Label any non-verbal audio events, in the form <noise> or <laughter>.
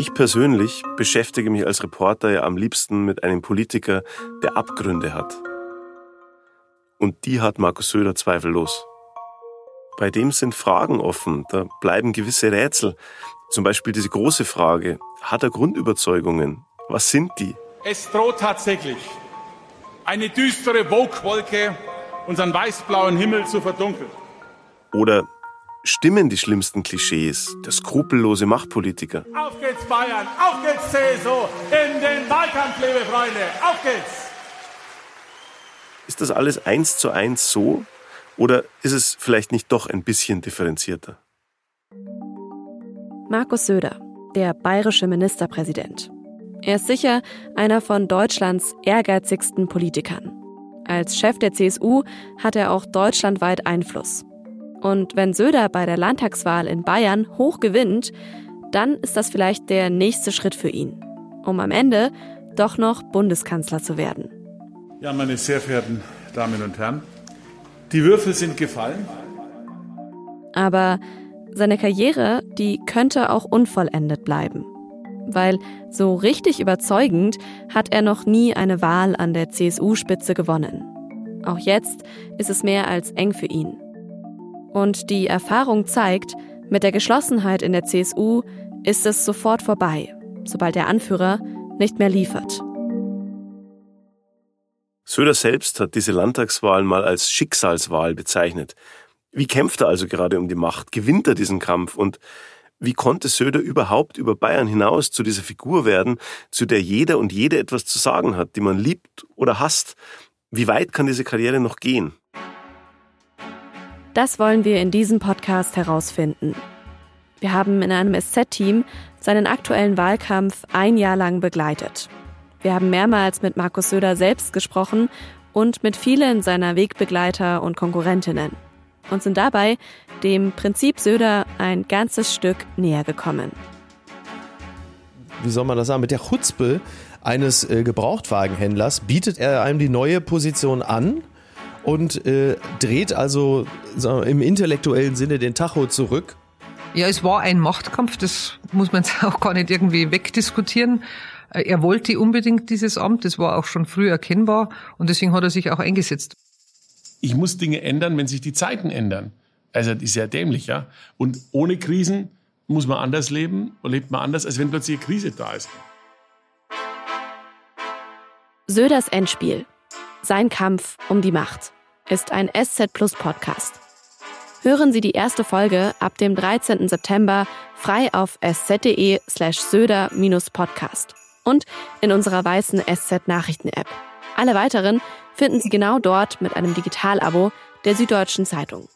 Ich persönlich beschäftige mich als Reporter ja am liebsten mit einem Politiker, der Abgründe hat. Und die hat Markus Söder zweifellos. Bei dem sind Fragen offen, da bleiben gewisse Rätsel. Zum Beispiel diese große Frage, hat er Grundüberzeugungen? Was sind die? Es droht tatsächlich eine düstere Wogwolke unseren weißblauen Himmel zu verdunkeln. Oder stimmen die schlimmsten Klischees, der skrupellose Machtpolitiker? Auf geht's Bayern, auf geht's CSU, in den Wahlkampf, liebe Freunde, auf geht's! Ist das alles eins zu eins so? Oder ist es vielleicht nicht doch ein bisschen differenzierter? Markus Söder, der bayerische Ministerpräsident. Er ist sicher einer von Deutschlands ehrgeizigsten Politikern. Als Chef der CSU hat er auch deutschlandweit Einfluss. Und wenn Söder bei der Landtagswahl in Bayern hoch gewinnt, dann ist das vielleicht der nächste Schritt für ihn, um am Ende doch noch Bundeskanzler zu werden. Ja, meine sehr verehrten Damen und Herren, die Würfel sind gefallen. Aber seine Karriere, die könnte auch unvollendet bleiben. Weil so richtig überzeugend hat er noch nie eine Wahl an der CSU-Spitze gewonnen. Auch jetzt ist es mehr als eng für ihn. Und die Erfahrung zeigt, mit der Geschlossenheit in der CSU ist es sofort vorbei, sobald der Anführer nicht mehr liefert. Söder selbst hat diese Landtagswahl mal als Schicksalswahl bezeichnet. Wie kämpft er also gerade um die Macht? Gewinnt er diesen Kampf? Und wie konnte Söder überhaupt über Bayern hinaus zu dieser Figur werden, zu der jeder und jede etwas zu sagen hat, die man liebt oder hasst? Wie weit kann diese Karriere noch gehen? Das wollen wir in diesem Podcast herausfinden. Wir haben in einem SZ-Team seinen aktuellen Wahlkampf ein Jahr lang begleitet. Wir haben mehrmals mit Markus Söder selbst gesprochen und mit vielen seiner Wegbegleiter und Konkurrentinnen und sind dabei dem Prinzip Söder ein ganzes Stück näher gekommen. Wie soll man das sagen? Mit der Chutzpe eines äh, Gebrauchtwagenhändlers bietet er einem die neue Position an und äh, dreht also wir, im intellektuellen Sinne den Tacho zurück. Ja, es war ein Machtkampf, das muss man jetzt <laughs> auch gar nicht irgendwie wegdiskutieren. Äh, er wollte unbedingt dieses Amt, das war auch schon früh erkennbar und deswegen hat er sich auch eingesetzt. Ich muss Dinge ändern, wenn sich die Zeiten ändern. Also das ist ja dämlich, ja. Und ohne Krisen muss man anders leben und lebt man anders, als wenn plötzlich eine Krise da ist. Söders Endspiel. Sein Kampf um die Macht ist ein SZ Plus Podcast. Hören Sie die erste Folge ab dem 13. September frei auf sz.de slash söder-podcast und in unserer weißen SZ Nachrichten App. Alle weiteren finden Sie genau dort mit einem Digitalabo der Süddeutschen Zeitung.